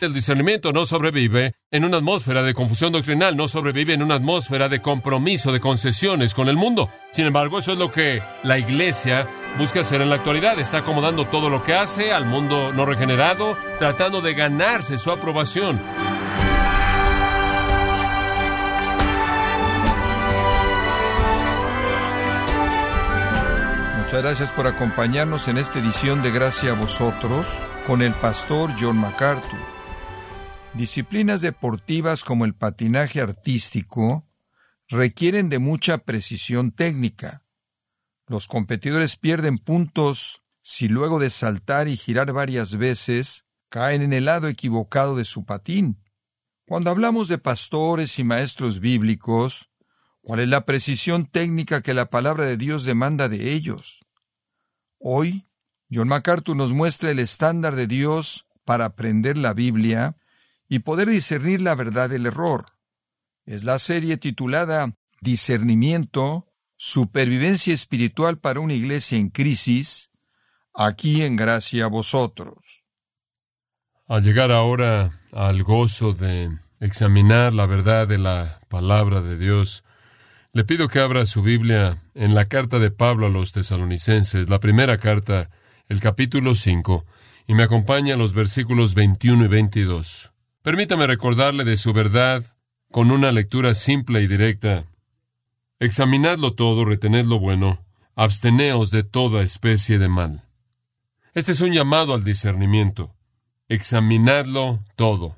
El discernimiento no sobrevive en una atmósfera de confusión doctrinal, no sobrevive en una atmósfera de compromiso, de concesiones con el mundo. Sin embargo, eso es lo que la iglesia busca hacer en la actualidad. Está acomodando todo lo que hace al mundo no regenerado, tratando de ganarse su aprobación. Muchas gracias por acompañarnos en esta edición de Gracia a vosotros con el pastor John MacArthur. Disciplinas deportivas como el patinaje artístico requieren de mucha precisión técnica. Los competidores pierden puntos si luego de saltar y girar varias veces caen en el lado equivocado de su patín. Cuando hablamos de pastores y maestros bíblicos, ¿Cuál es la precisión técnica que la palabra de Dios demanda de ellos? Hoy, John MacArthur nos muestra el estándar de Dios para aprender la Biblia y poder discernir la verdad del error. Es la serie titulada Discernimiento, Supervivencia Espiritual para una Iglesia en Crisis, aquí en Gracia a vosotros. Al llegar ahora al gozo de examinar la verdad de la palabra de Dios, le pido que abra su Biblia en la carta de Pablo a los tesalonicenses, la primera carta, el capítulo 5, y me acompaña a los versículos 21 y 22. Permítame recordarle de su verdad con una lectura simple y directa. Examinadlo todo, retened lo bueno, absteneos de toda especie de mal. Este es un llamado al discernimiento. Examinadlo todo.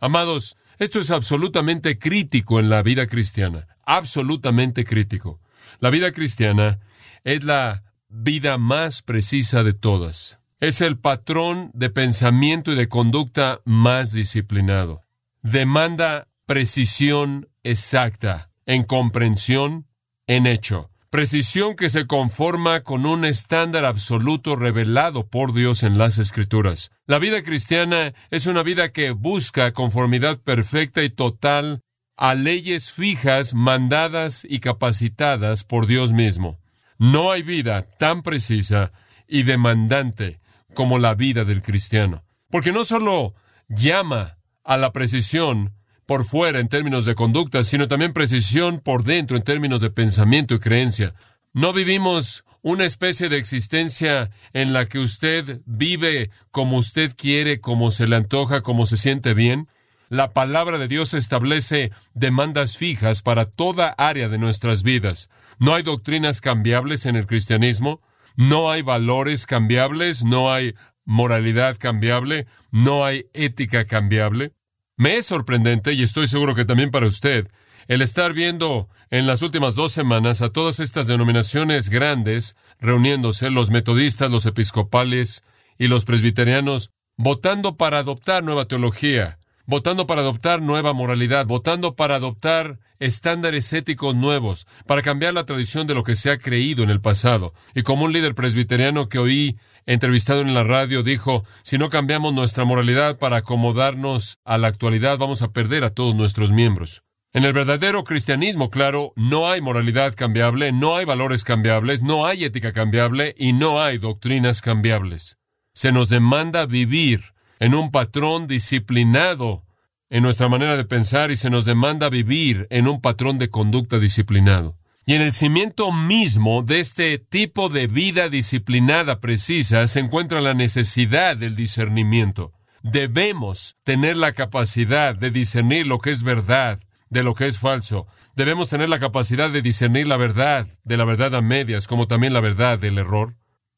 Amados, esto es absolutamente crítico en la vida cristiana absolutamente crítico. La vida cristiana es la vida más precisa de todas. Es el patrón de pensamiento y de conducta más disciplinado. Demanda precisión exacta en comprensión, en hecho. Precisión que se conforma con un estándar absoluto revelado por Dios en las Escrituras. La vida cristiana es una vida que busca conformidad perfecta y total a leyes fijas, mandadas y capacitadas por Dios mismo. No hay vida tan precisa y demandante como la vida del cristiano, porque no solo llama a la precisión por fuera en términos de conducta, sino también precisión por dentro en términos de pensamiento y creencia. No vivimos una especie de existencia en la que usted vive como usted quiere, como se le antoja, como se siente bien. La palabra de Dios establece demandas fijas para toda área de nuestras vidas. No hay doctrinas cambiables en el cristianismo, no hay valores cambiables, no hay moralidad cambiable, no hay ética cambiable. Me es sorprendente, y estoy seguro que también para usted, el estar viendo en las últimas dos semanas a todas estas denominaciones grandes reuniéndose, los metodistas, los episcopales y los presbiterianos, votando para adoptar nueva teología, votando para adoptar nueva moralidad, votando para adoptar estándares éticos nuevos, para cambiar la tradición de lo que se ha creído en el pasado. Y como un líder presbiteriano que oí entrevistado en la radio dijo, si no cambiamos nuestra moralidad para acomodarnos a la actualidad, vamos a perder a todos nuestros miembros. En el verdadero cristianismo, claro, no hay moralidad cambiable, no hay valores cambiables, no hay ética cambiable y no hay doctrinas cambiables. Se nos demanda vivir en un patrón disciplinado en nuestra manera de pensar y se nos demanda vivir en un patrón de conducta disciplinado. Y en el cimiento mismo de este tipo de vida disciplinada precisa se encuentra la necesidad del discernimiento. Debemos tener la capacidad de discernir lo que es verdad de lo que es falso. Debemos tener la capacidad de discernir la verdad de la verdad a medias, como también la verdad del error.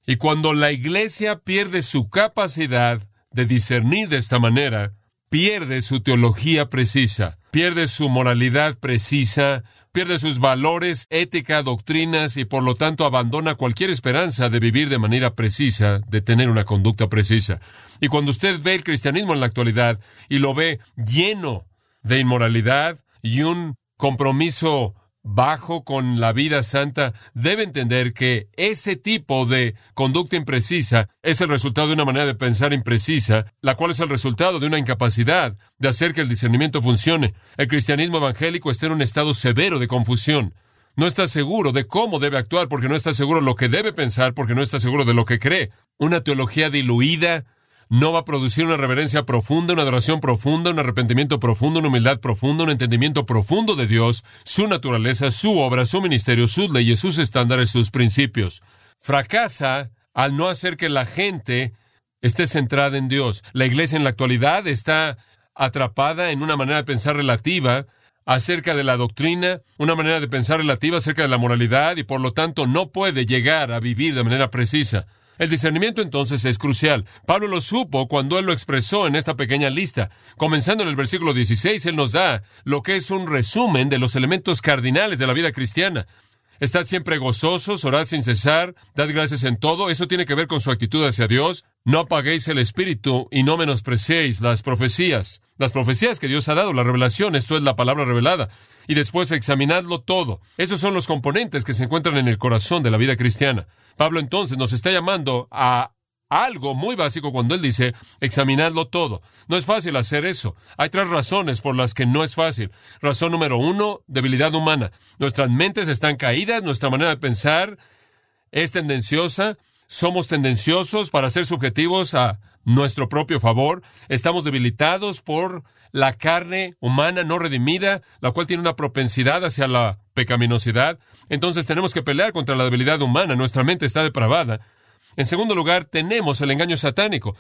Y cuando la Iglesia pierde su capacidad de discernir de esta manera, pierde su teología precisa, pierde su moralidad precisa, pierde sus valores, ética, doctrinas y por lo tanto abandona cualquier esperanza de vivir de manera precisa, de tener una conducta precisa. Y cuando usted ve el cristianismo en la actualidad y lo ve lleno de inmoralidad y un compromiso bajo con la vida santa debe entender que ese tipo de conducta imprecisa es el resultado de una manera de pensar imprecisa, la cual es el resultado de una incapacidad de hacer que el discernimiento funcione. El cristianismo evangélico está en un estado severo de confusión. No está seguro de cómo debe actuar porque no está seguro de lo que debe pensar porque no está seguro de lo que cree. Una teología diluida, no va a producir una reverencia profunda, una adoración profunda, un arrepentimiento profundo, una humildad profunda, un entendimiento profundo de Dios, su naturaleza, su obra, su ministerio, sus leyes, sus estándares, sus principios. Fracasa al no hacer que la gente esté centrada en Dios. La iglesia en la actualidad está atrapada en una manera de pensar relativa acerca de la doctrina, una manera de pensar relativa acerca de la moralidad y por lo tanto no puede llegar a vivir de manera precisa. El discernimiento entonces es crucial. Pablo lo supo cuando él lo expresó en esta pequeña lista. Comenzando en el versículo 16, él nos da lo que es un resumen de los elementos cardinales de la vida cristiana. Estad siempre gozosos, orad sin cesar, dad gracias en todo. Eso tiene que ver con su actitud hacia Dios. No apaguéis el espíritu y no menospreciéis las profecías. Las profecías que Dios ha dado, la revelación, esto es la palabra revelada. Y después examinadlo todo. Esos son los componentes que se encuentran en el corazón de la vida cristiana. Pablo entonces nos está llamando a algo muy básico cuando él dice, examinadlo todo. No es fácil hacer eso. Hay tres razones por las que no es fácil. Razón número uno, debilidad humana. Nuestras mentes están caídas, nuestra manera de pensar es tendenciosa, somos tendenciosos para ser subjetivos a nuestro propio favor, estamos debilitados por la carne humana no redimida, la cual tiene una propensidad hacia la pecaminosidad. Entonces tenemos que pelear contra la debilidad humana, nuestra mente está depravada. En segundo lugar, tenemos el engaño satánico.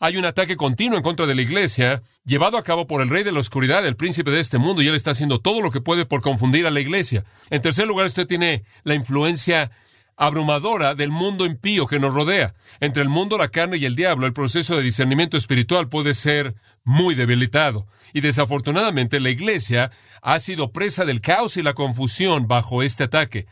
Hay un ataque continuo en contra de la iglesia, llevado a cabo por el rey de la oscuridad, el príncipe de este mundo, y él está haciendo todo lo que puede por confundir a la iglesia. En tercer lugar, usted tiene la influencia abrumadora del mundo impío que nos rodea. Entre el mundo, la carne y el diablo, el proceso de discernimiento espiritual puede ser muy debilitado. Y desafortunadamente la iglesia ha sido presa del caos y la confusión bajo este ataque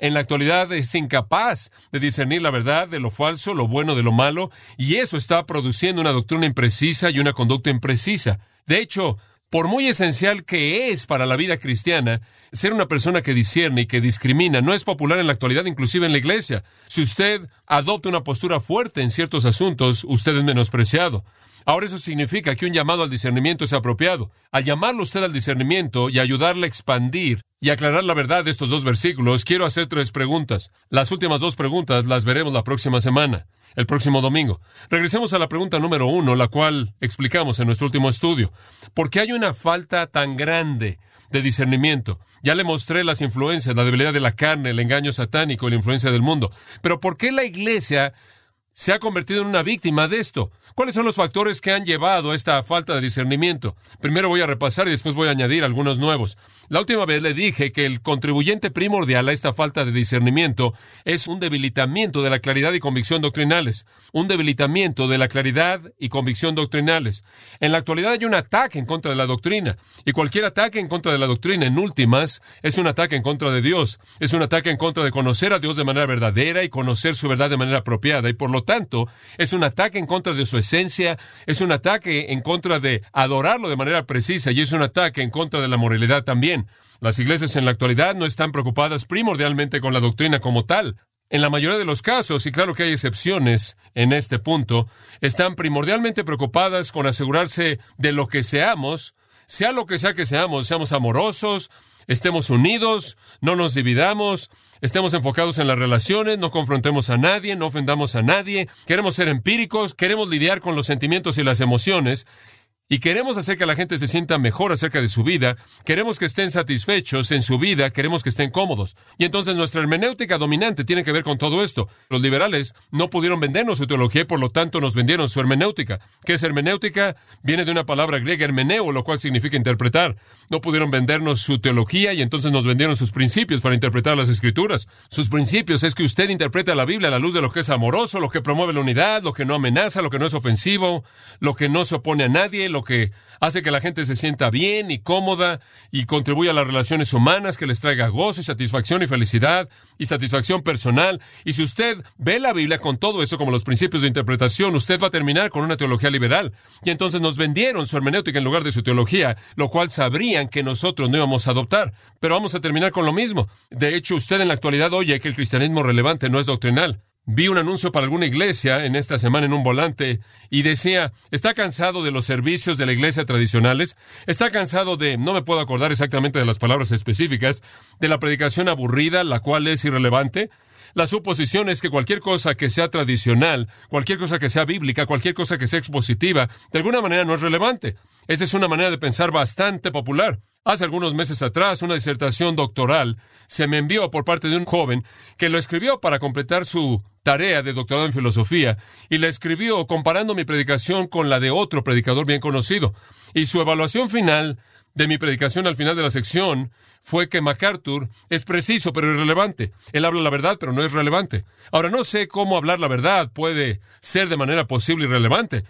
en la actualidad es incapaz de discernir la verdad de lo falso, lo bueno de lo malo, y eso está produciendo una doctrina imprecisa y una conducta imprecisa. De hecho, por muy esencial que es para la vida cristiana, ser una persona que discierne y que discrimina no es popular en la actualidad, inclusive en la iglesia. Si usted adopta una postura fuerte en ciertos asuntos, usted es menospreciado. Ahora eso significa que un llamado al discernimiento es apropiado. Al llamarlo usted al discernimiento y ayudarle a expandir y aclarar la verdad de estos dos versículos, quiero hacer tres preguntas. Las últimas dos preguntas las veremos la próxima semana, el próximo domingo. Regresemos a la pregunta número uno, la cual explicamos en nuestro último estudio. ¿Por qué hay una falta tan grande de discernimiento? Ya le mostré las influencias, la debilidad de la carne, el engaño satánico la influencia del mundo. Pero ¿por qué la iglesia se ha convertido en una víctima de esto. ¿Cuáles son los factores que han llevado a esta falta de discernimiento? Primero voy a repasar y después voy a añadir algunos nuevos. La última vez le dije que el contribuyente primordial a esta falta de discernimiento es un debilitamiento de la claridad y convicción doctrinales. Un debilitamiento de la claridad y convicción doctrinales. En la actualidad hay un ataque en contra de la doctrina. Y cualquier ataque en contra de la doctrina, en últimas, es un ataque en contra de Dios. Es un ataque en contra de conocer a Dios de manera verdadera y conocer su verdad de manera apropiada. Y por lo tanto, es un ataque en contra de su esencia, es un ataque en contra de adorarlo de manera precisa y es un ataque en contra de la moralidad también. Las iglesias en la actualidad no están preocupadas primordialmente con la doctrina como tal. En la mayoría de los casos, y claro que hay excepciones en este punto, están primordialmente preocupadas con asegurarse de lo que seamos, sea lo que sea que seamos, seamos amorosos, estemos unidos, no nos dividamos, estemos enfocados en las relaciones, no confrontemos a nadie, no ofendamos a nadie, queremos ser empíricos, queremos lidiar con los sentimientos y las emociones, y queremos hacer que la gente se sienta mejor acerca de su vida, queremos que estén satisfechos en su vida, queremos que estén cómodos. Y entonces nuestra hermenéutica dominante tiene que ver con todo esto. Los liberales no pudieron vendernos su teología y por lo tanto nos vendieron su hermenéutica. ¿Qué es hermenéutica? Viene de una palabra griega hermeneo, lo cual significa interpretar. No pudieron vendernos su teología y entonces nos vendieron sus principios para interpretar las escrituras. Sus principios es que usted interpreta la Biblia a la luz de lo que es amoroso, lo que promueve la unidad, lo que no amenaza, lo que no es ofensivo, lo que no se opone a nadie, lo que hace que la gente se sienta bien y cómoda y contribuye a las relaciones humanas, que les traiga gozo y satisfacción y felicidad y satisfacción personal. Y si usted ve la Biblia con todo eso como los principios de interpretación, usted va a terminar con una teología liberal. Y entonces nos vendieron su hermenéutica en lugar de su teología, lo cual sabrían que nosotros no íbamos a adoptar. Pero vamos a terminar con lo mismo. De hecho, usted en la actualidad oye que el cristianismo relevante no es doctrinal. Vi un anuncio para alguna iglesia en esta semana en un volante y decía, ¿está cansado de los servicios de la iglesia tradicionales? ¿Está cansado de, no me puedo acordar exactamente de las palabras específicas, de la predicación aburrida, la cual es irrelevante? La suposición es que cualquier cosa que sea tradicional, cualquier cosa que sea bíblica, cualquier cosa que sea expositiva, de alguna manera no es relevante. Esa es una manera de pensar bastante popular. Hace algunos meses atrás, una disertación doctoral se me envió por parte de un joven que lo escribió para completar su tarea de doctorado en filosofía y la escribió comparando mi predicación con la de otro predicador bien conocido. Y su evaluación final de mi predicación al final de la sección fue que MacArthur es preciso pero irrelevante. Él habla la verdad pero no es relevante. Ahora no sé cómo hablar la verdad puede ser de manera posible irrelevante.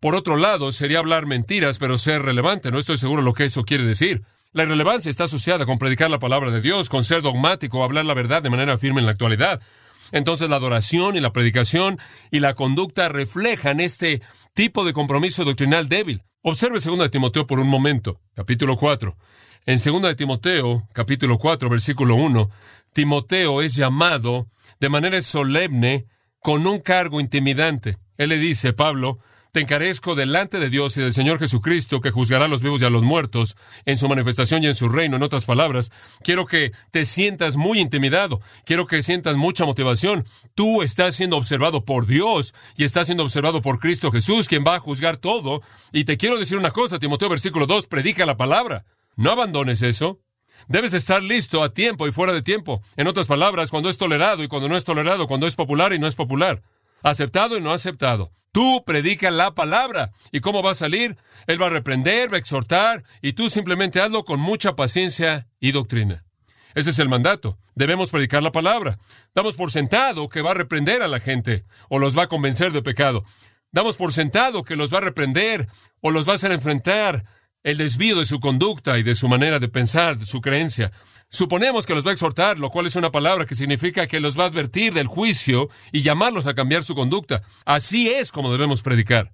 Por otro lado, sería hablar mentiras pero ser relevante. No estoy seguro lo que eso quiere decir. La irrelevancia está asociada con predicar la palabra de Dios, con ser dogmático, hablar la verdad de manera firme en la actualidad. Entonces la adoración y la predicación y la conducta reflejan este tipo de compromiso doctrinal débil. Observe 2 de Timoteo por un momento, capítulo 4. En 2 de Timoteo, capítulo 4, versículo 1, Timoteo es llamado de manera solemne con un cargo intimidante. Él le dice, Pablo, te encarezco delante de Dios y del Señor Jesucristo, que juzgará a los vivos y a los muertos en su manifestación y en su reino. En otras palabras, quiero que te sientas muy intimidado, quiero que sientas mucha motivación. Tú estás siendo observado por Dios y estás siendo observado por Cristo Jesús, quien va a juzgar todo. Y te quiero decir una cosa, Timoteo versículo 2, predica la palabra. No abandones eso. Debes estar listo a tiempo y fuera de tiempo. En otras palabras, cuando es tolerado y cuando no es tolerado, cuando es popular y no es popular. Aceptado y no aceptado. Tú predica la palabra. ¿Y cómo va a salir? Él va a reprender, va a exhortar, y tú simplemente hazlo con mucha paciencia y doctrina. Ese es el mandato. Debemos predicar la palabra. Damos por sentado que va a reprender a la gente o los va a convencer de pecado. Damos por sentado que los va a reprender o los va a hacer enfrentar el desvío de su conducta y de su manera de pensar, de su creencia. Suponemos que los va a exhortar, lo cual es una palabra que significa que los va a advertir del juicio y llamarlos a cambiar su conducta. Así es como debemos predicar.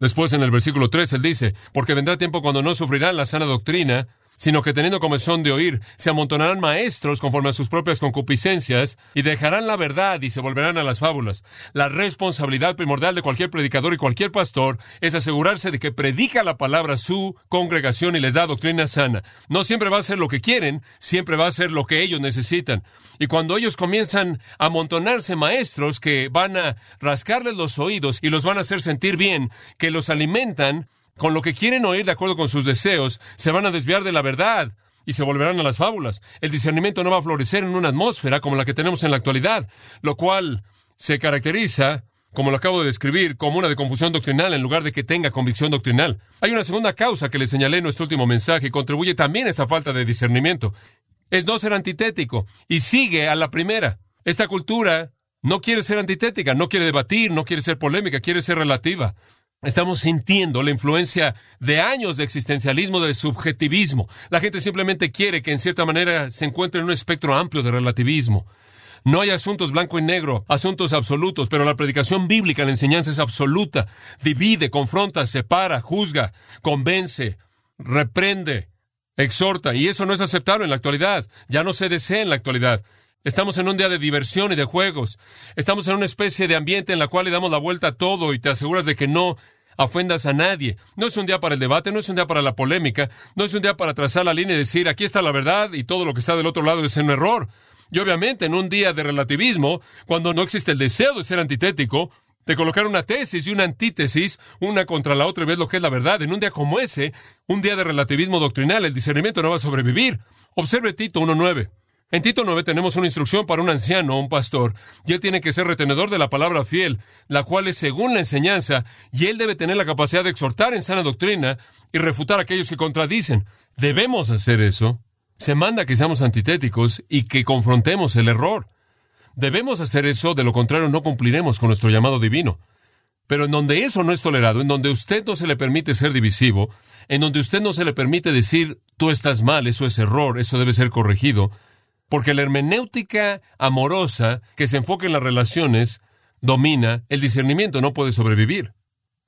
Después en el versículo 3 él dice, porque vendrá tiempo cuando no sufrirán la sana doctrina, sino que teniendo comezón de oír, se amontonarán maestros conforme a sus propias concupiscencias, y dejarán la verdad y se volverán a las fábulas. La responsabilidad primordial de cualquier predicador y cualquier pastor es asegurarse de que predica la palabra a su congregación y les da doctrina sana. No siempre va a ser lo que quieren, siempre va a ser lo que ellos necesitan. Y cuando ellos comienzan a amontonarse maestros que van a rascarles los oídos y los van a hacer sentir bien, que los alimentan, con lo que quieren oír de acuerdo con sus deseos, se van a desviar de la verdad y se volverán a las fábulas. El discernimiento no va a florecer en una atmósfera como la que tenemos en la actualidad, lo cual se caracteriza, como lo acabo de describir, como una de confusión doctrinal en lugar de que tenga convicción doctrinal. Hay una segunda causa que le señalé en nuestro último mensaje y contribuye también a esta falta de discernimiento. Es no ser antitético y sigue a la primera. Esta cultura no quiere ser antitética, no quiere debatir, no quiere ser polémica, quiere ser relativa. Estamos sintiendo la influencia de años de existencialismo, de subjetivismo. La gente simplemente quiere que en cierta manera se encuentre en un espectro amplio de relativismo. No hay asuntos blanco y negro, asuntos absolutos, pero la predicación bíblica, la enseñanza es absoluta. Divide, confronta, separa, juzga, convence, reprende, exhorta. Y eso no es aceptable en la actualidad. Ya no se desea en la actualidad. Estamos en un día de diversión y de juegos. Estamos en una especie de ambiente en la cual le damos la vuelta a todo y te aseguras de que no ofendas a nadie. No es un día para el debate, no es un día para la polémica, no es un día para trazar la línea y decir aquí está la verdad y todo lo que está del otro lado es un error. Y obviamente en un día de relativismo, cuando no existe el deseo de ser antitético, de colocar una tesis y una antítesis, una contra la otra y ves lo que es la verdad, en un día como ese, un día de relativismo doctrinal, el discernimiento no va a sobrevivir. Observe Tito 1.9. En Tito 9 tenemos una instrucción para un anciano, un pastor, y él tiene que ser retenedor de la palabra fiel, la cual es según la enseñanza, y él debe tener la capacidad de exhortar en sana doctrina y refutar a aquellos que contradicen. Debemos hacer eso. Se manda que seamos antitéticos y que confrontemos el error. Debemos hacer eso, de lo contrario no cumpliremos con nuestro llamado divino. Pero en donde eso no es tolerado, en donde usted no se le permite ser divisivo, en donde usted no se le permite decir, tú estás mal, eso es error, eso debe ser corregido, porque la hermenéutica amorosa que se enfoca en las relaciones domina, el discernimiento no puede sobrevivir.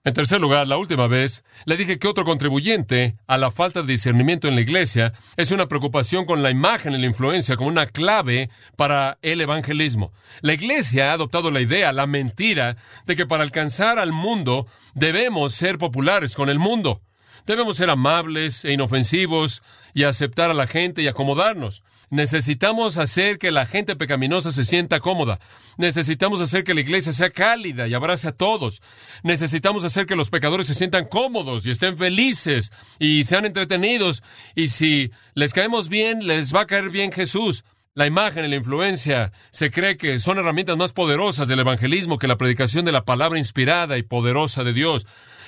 En tercer lugar, la última vez, le dije que otro contribuyente a la falta de discernimiento en la iglesia es una preocupación con la imagen y la influencia como una clave para el evangelismo. La iglesia ha adoptado la idea, la mentira, de que para alcanzar al mundo debemos ser populares con el mundo. Debemos ser amables e inofensivos y aceptar a la gente y acomodarnos. Necesitamos hacer que la gente pecaminosa se sienta cómoda. Necesitamos hacer que la iglesia sea cálida y abrace a todos. Necesitamos hacer que los pecadores se sientan cómodos y estén felices y sean entretenidos. Y si les caemos bien, les va a caer bien Jesús. La imagen y la influencia se cree que son herramientas más poderosas del evangelismo que la predicación de la palabra inspirada y poderosa de Dios.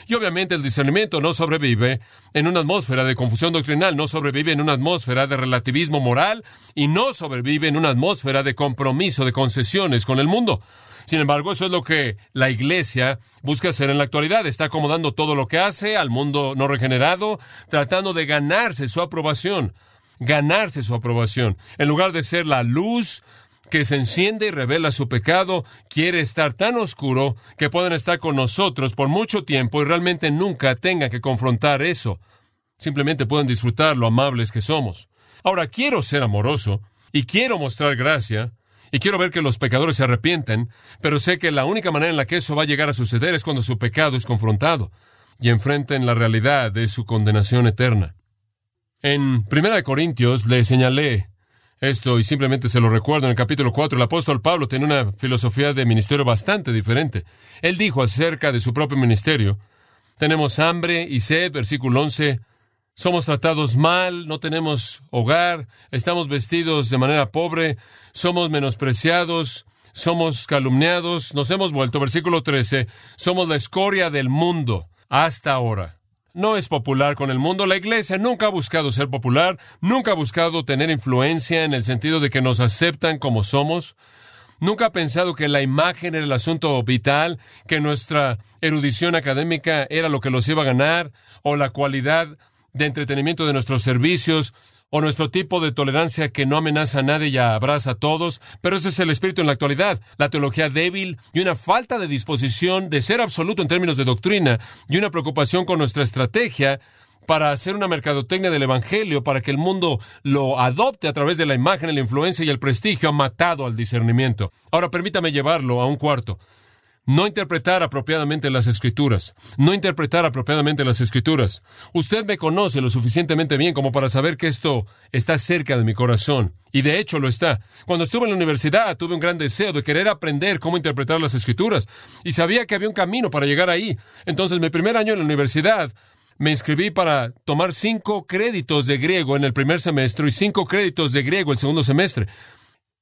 Y obviamente el discernimiento no sobrevive en una atmósfera de confusión doctrinal, no sobrevive en una atmósfera de relativismo moral y no sobrevive en una atmósfera de compromiso, de concesiones con el mundo. Sin embargo, eso es lo que la Iglesia busca hacer en la actualidad. Está acomodando todo lo que hace al mundo no regenerado, tratando de ganarse su aprobación ganarse su aprobación. En lugar de ser la luz que se enciende y revela su pecado, quiere estar tan oscuro que pueden estar con nosotros por mucho tiempo y realmente nunca tengan que confrontar eso. Simplemente pueden disfrutar lo amables que somos. Ahora quiero ser amoroso y quiero mostrar gracia y quiero ver que los pecadores se arrepienten, pero sé que la única manera en la que eso va a llegar a suceder es cuando su pecado es confrontado y enfrenten la realidad de su condenación eterna. En Primera de Corintios le señalé esto y simplemente se lo recuerdo. En el capítulo 4, el apóstol Pablo tiene una filosofía de ministerio bastante diferente. Él dijo acerca de su propio ministerio, tenemos hambre y sed, versículo 11, somos tratados mal, no tenemos hogar, estamos vestidos de manera pobre, somos menospreciados, somos calumniados, nos hemos vuelto, versículo 13, somos la escoria del mundo hasta ahora no es popular con el mundo. La iglesia nunca ha buscado ser popular, nunca ha buscado tener influencia en el sentido de que nos aceptan como somos. Nunca ha pensado que la imagen era el asunto vital, que nuestra erudición académica era lo que los iba a ganar, o la cualidad de entretenimiento de nuestros servicios, o nuestro tipo de tolerancia que no amenaza a nadie y abraza a todos, pero ese es el espíritu en la actualidad, la teología débil y una falta de disposición de ser absoluto en términos de doctrina y una preocupación con nuestra estrategia para hacer una mercadotecnia del Evangelio, para que el mundo lo adopte a través de la imagen, la influencia y el prestigio, ha matado al discernimiento. Ahora permítame llevarlo a un cuarto no interpretar apropiadamente las escrituras, no interpretar apropiadamente las escrituras. Usted me conoce lo suficientemente bien como para saber que esto está cerca de mi corazón, y de hecho lo está. Cuando estuve en la universidad tuve un gran deseo de querer aprender cómo interpretar las escrituras, y sabía que había un camino para llegar ahí. Entonces, mi primer año en la universidad, me inscribí para tomar cinco créditos de griego en el primer semestre y cinco créditos de griego el segundo semestre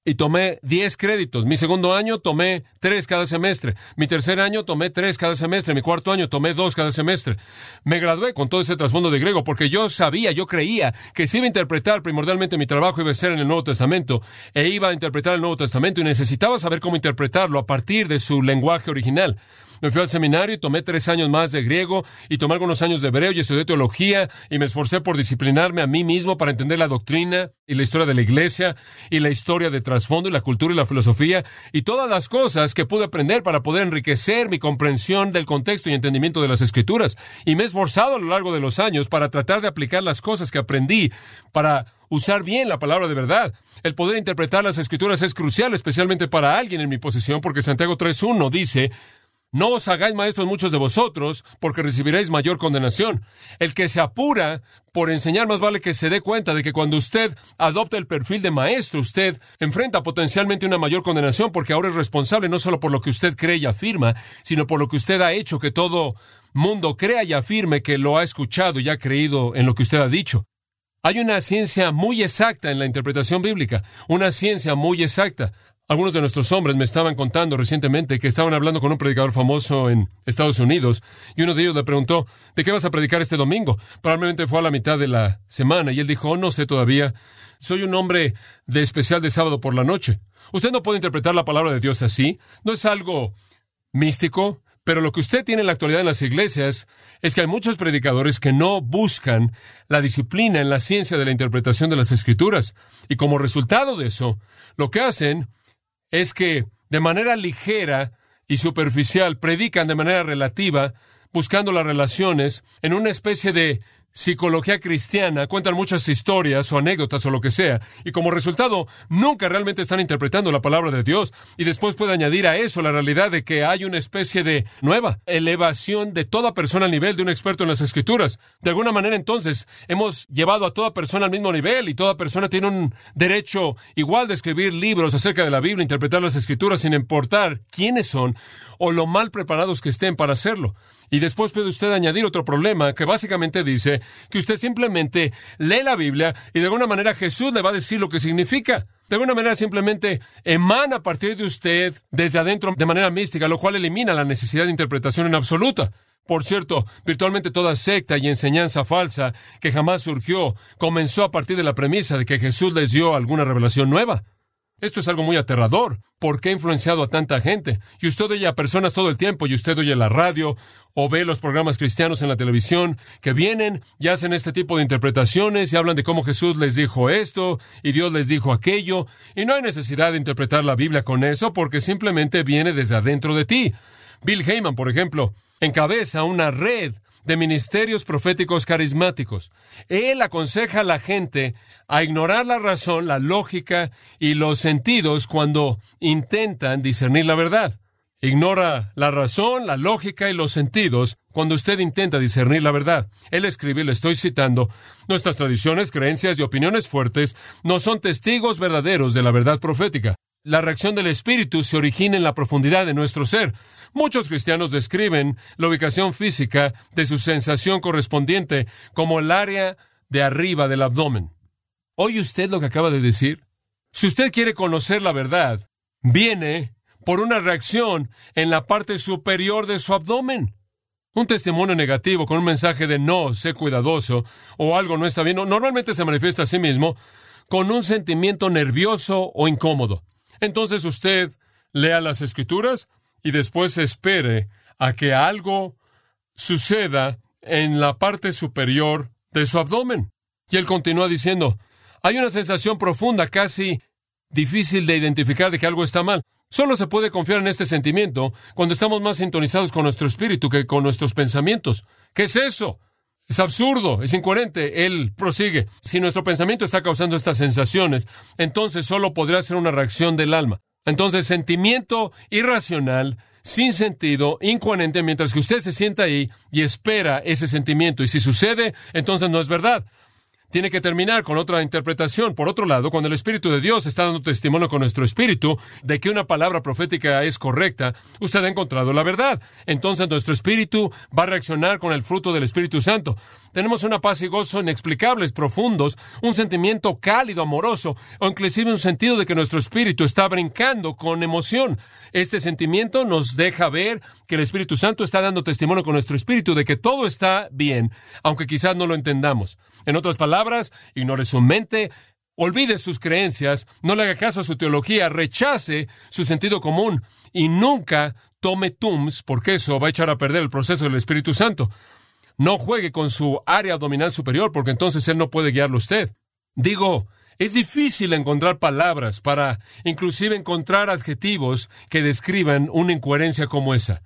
y tomé 10 créditos. Mi segundo año tomé 3 cada semestre. Mi tercer año tomé 3 cada semestre. Mi cuarto año tomé 2 cada semestre. Me gradué con todo ese trasfondo de griego porque yo sabía, yo creía que si iba a interpretar primordialmente mi trabajo iba a ser en el Nuevo Testamento e iba a interpretar el Nuevo Testamento y necesitaba saber cómo interpretarlo a partir de su lenguaje original. Me fui al seminario y tomé tres años más de griego y tomé algunos años de hebreo y estudié teología y me esforcé por disciplinarme a mí mismo para entender la doctrina y la historia de la iglesia y la historia de trasfondo y la cultura y la filosofía y todas las cosas que pude aprender para poder enriquecer mi comprensión del contexto y entendimiento de las escrituras. Y me he esforzado a lo largo de los años para tratar de aplicar las cosas que aprendí para usar bien la palabra de verdad. El poder interpretar las escrituras es crucial, especialmente para alguien en mi posición, porque Santiago 3.1 dice, no os hagáis maestros muchos de vosotros, porque recibiréis mayor condenación. El que se apura por enseñar más vale que se dé cuenta de que cuando usted adopta el perfil de maestro, usted enfrenta potencialmente una mayor condenación, porque ahora es responsable no solo por lo que usted cree y afirma, sino por lo que usted ha hecho que todo mundo crea y afirme que lo ha escuchado y ha creído en lo que usted ha dicho. Hay una ciencia muy exacta en la interpretación bíblica, una ciencia muy exacta. Algunos de nuestros hombres me estaban contando recientemente que estaban hablando con un predicador famoso en Estados Unidos y uno de ellos le preguntó, ¿de qué vas a predicar este domingo? Probablemente fue a la mitad de la semana y él dijo, oh, no sé todavía, soy un hombre de especial de sábado por la noche. Usted no puede interpretar la palabra de Dios así, no es algo místico, pero lo que usted tiene en la actualidad en las iglesias es que hay muchos predicadores que no buscan la disciplina en la ciencia de la interpretación de las escrituras. Y como resultado de eso, lo que hacen es que de manera ligera y superficial predican de manera relativa, buscando las relaciones en una especie de psicología cristiana, cuentan muchas historias o anécdotas o lo que sea, y como resultado nunca realmente están interpretando la palabra de Dios. Y después puede añadir a eso la realidad de que hay una especie de nueva elevación de toda persona al nivel de un experto en las escrituras. De alguna manera entonces hemos llevado a toda persona al mismo nivel y toda persona tiene un derecho igual de escribir libros acerca de la Biblia, interpretar las escrituras sin importar quiénes son o lo mal preparados que estén para hacerlo. Y después puede usted añadir otro problema que básicamente dice que usted simplemente lee la Biblia y de alguna manera Jesús le va a decir lo que significa. De alguna manera simplemente emana a partir de usted desde adentro de manera mística, lo cual elimina la necesidad de interpretación en absoluta. Por cierto, virtualmente toda secta y enseñanza falsa que jamás surgió comenzó a partir de la premisa de que Jesús les dio alguna revelación nueva. Esto es algo muy aterrador. ¿Por qué ha influenciado a tanta gente? Y usted oye a personas todo el tiempo, y usted oye la radio, o ve los programas cristianos en la televisión, que vienen y hacen este tipo de interpretaciones y hablan de cómo Jesús les dijo esto, y Dios les dijo aquello, y no hay necesidad de interpretar la Biblia con eso, porque simplemente viene desde adentro de ti. Bill Heyman, por ejemplo, encabeza una red de ministerios proféticos carismáticos. Él aconseja a la gente a ignorar la razón, la lógica y los sentidos cuando intentan discernir la verdad. Ignora la razón, la lógica y los sentidos cuando usted intenta discernir la verdad. Él escribe, le estoy citando, nuestras tradiciones, creencias y opiniones fuertes no son testigos verdaderos de la verdad profética. La reacción del Espíritu se origina en la profundidad de nuestro ser. Muchos cristianos describen la ubicación física de su sensación correspondiente como el área de arriba del abdomen. ¿Oye usted lo que acaba de decir? Si usted quiere conocer la verdad, viene por una reacción en la parte superior de su abdomen. Un testimonio negativo con un mensaje de no, sé cuidadoso o algo no está bien, normalmente se manifiesta a sí mismo con un sentimiento nervioso o incómodo. Entonces usted lea las escrituras y después espere a que algo suceda en la parte superior de su abdomen. Y él continúa diciendo, hay una sensación profunda, casi difícil de identificar de que algo está mal. Solo se puede confiar en este sentimiento cuando estamos más sintonizados con nuestro espíritu que con nuestros pensamientos. ¿Qué es eso? Es absurdo, es incoherente. Él prosigue. Si nuestro pensamiento está causando estas sensaciones, entonces solo podría ser una reacción del alma. Entonces, sentimiento irracional, sin sentido, incoherente, mientras que usted se sienta ahí y espera ese sentimiento. Y si sucede, entonces no es verdad tiene que terminar con otra interpretación. Por otro lado, cuando el Espíritu de Dios está dando testimonio con nuestro espíritu de que una palabra profética es correcta, usted ha encontrado la verdad. Entonces nuestro espíritu va a reaccionar con el fruto del Espíritu Santo. Tenemos una paz y gozo inexplicables, profundos, un sentimiento cálido, amoroso, o inclusive un sentido de que nuestro espíritu está brincando con emoción. Este sentimiento nos deja ver que el Espíritu Santo está dando testimonio con nuestro espíritu de que todo está bien, aunque quizás no lo entendamos. En otras palabras, ignore su mente, olvide sus creencias, no le haga caso a su teología, rechace su sentido común y nunca tome tums, porque eso va a echar a perder el proceso del Espíritu Santo. No juegue con su área abdominal superior, porque entonces Él no puede guiarlo a usted. Digo, es difícil encontrar palabras para inclusive encontrar adjetivos que describan una incoherencia como esa.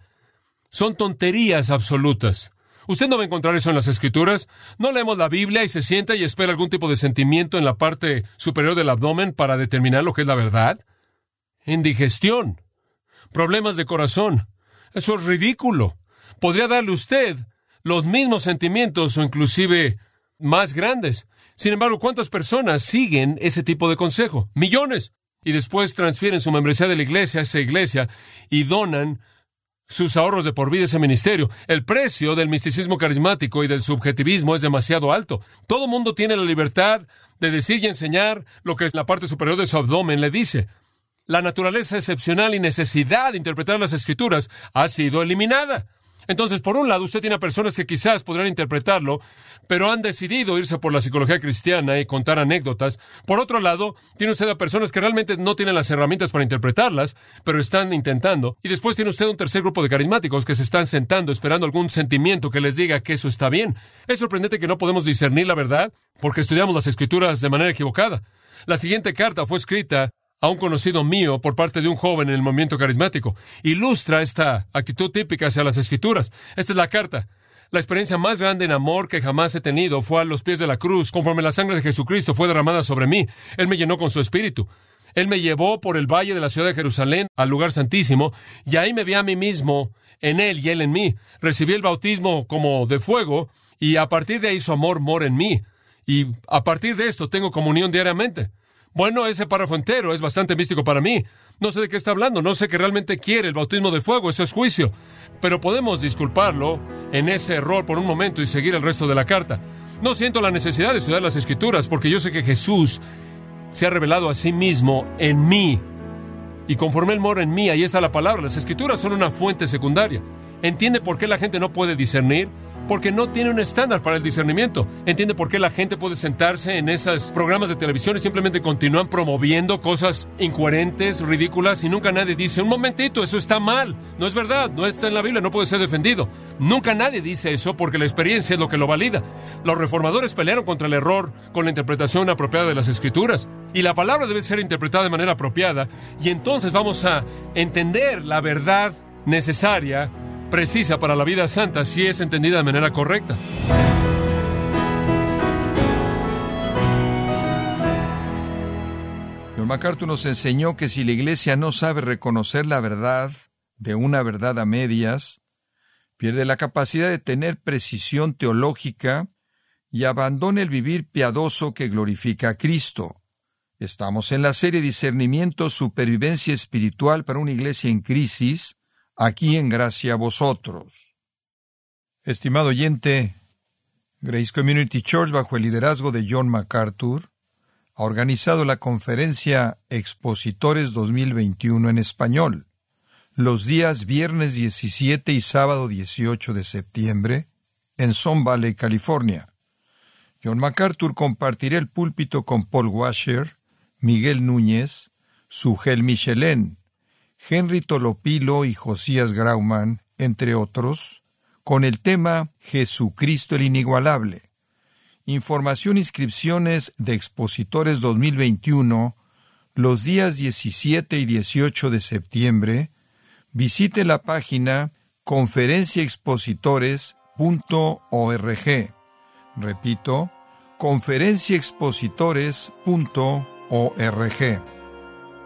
Son tonterías absolutas. Usted no va a encontrar eso en las escrituras. No leemos la Biblia y se sienta y espera algún tipo de sentimiento en la parte superior del abdomen para determinar lo que es la verdad. Indigestión. Problemas de corazón. Eso es ridículo. Podría darle usted los mismos sentimientos o inclusive más grandes. Sin embargo, ¿cuántas personas siguen ese tipo de consejo? Millones. Y después transfieren su membresía de la iglesia a esa iglesia y donan sus ahorros de por vida ese ministerio. El precio del misticismo carismático y del subjetivismo es demasiado alto. Todo mundo tiene la libertad de decir y enseñar lo que la parte superior de su abdomen le dice. La naturaleza excepcional y necesidad de interpretar las escrituras ha sido eliminada. Entonces, por un lado, usted tiene a personas que quizás podrán interpretarlo, pero han decidido irse por la psicología cristiana y contar anécdotas. Por otro lado, tiene usted a personas que realmente no tienen las herramientas para interpretarlas, pero están intentando. Y después tiene usted un tercer grupo de carismáticos que se están sentando esperando algún sentimiento que les diga que eso está bien. Es sorprendente que no podemos discernir la verdad porque estudiamos las escrituras de manera equivocada. La siguiente carta fue escrita a un conocido mío por parte de un joven en el movimiento carismático. Ilustra esta actitud típica hacia las escrituras. Esta es la carta. La experiencia más grande en amor que jamás he tenido fue a los pies de la cruz, conforme la sangre de Jesucristo fue derramada sobre mí. Él me llenó con su espíritu. Él me llevó por el valle de la ciudad de Jerusalén al lugar santísimo, y ahí me vi a mí mismo en Él y Él en mí. Recibí el bautismo como de fuego, y a partir de ahí su amor mora en mí. Y a partir de esto tengo comunión diariamente. Bueno, ese párrafo entero es bastante místico para mí. No sé de qué está hablando, no sé qué realmente quiere el bautismo de fuego, eso es juicio. Pero podemos disculparlo en ese error por un momento y seguir el resto de la carta. No siento la necesidad de estudiar las escrituras porque yo sé que Jesús se ha revelado a sí mismo en mí. Y conforme Él mora en mí, ahí está la palabra. Las escrituras son una fuente secundaria. ¿Entiende por qué la gente no puede discernir? Porque no tiene un estándar para el discernimiento. Entiende por qué la gente puede sentarse en esos programas de televisión y simplemente continúan promoviendo cosas incoherentes, ridículas, y nunca nadie dice, un momentito, eso está mal, no es verdad, no está en la Biblia, no puede ser defendido. Nunca nadie dice eso porque la experiencia es lo que lo valida. Los reformadores pelearon contra el error con la interpretación apropiada de las escrituras. Y la palabra debe ser interpretada de manera apropiada, y entonces vamos a entender la verdad necesaria precisa para la vida santa si es entendida de manera correcta. John MacArthur nos enseñó que si la Iglesia no sabe reconocer la verdad de una verdad a medias, pierde la capacidad de tener precisión teológica y abandona el vivir piadoso que glorifica a Cristo. Estamos en la serie Discernimiento, Supervivencia Espiritual para una Iglesia en Crisis, aquí en gracia a vosotros. Estimado oyente, Grace Community Church, bajo el liderazgo de John MacArthur, ha organizado la conferencia Expositores 2021 en español, los días viernes 17 y sábado 18 de septiembre, en Son Valley, California. John MacArthur compartirá el púlpito con Paul Washer, Miguel Núñez, Sugel Michelén, Henry Tolopilo y Josías Grauman, entre otros, con el tema Jesucristo el Inigualable. Información e inscripciones de expositores 2021 los días 17 y 18 de septiembre. Visite la página conferenciaexpositores.org. Repito, conferenciaexpositores.org.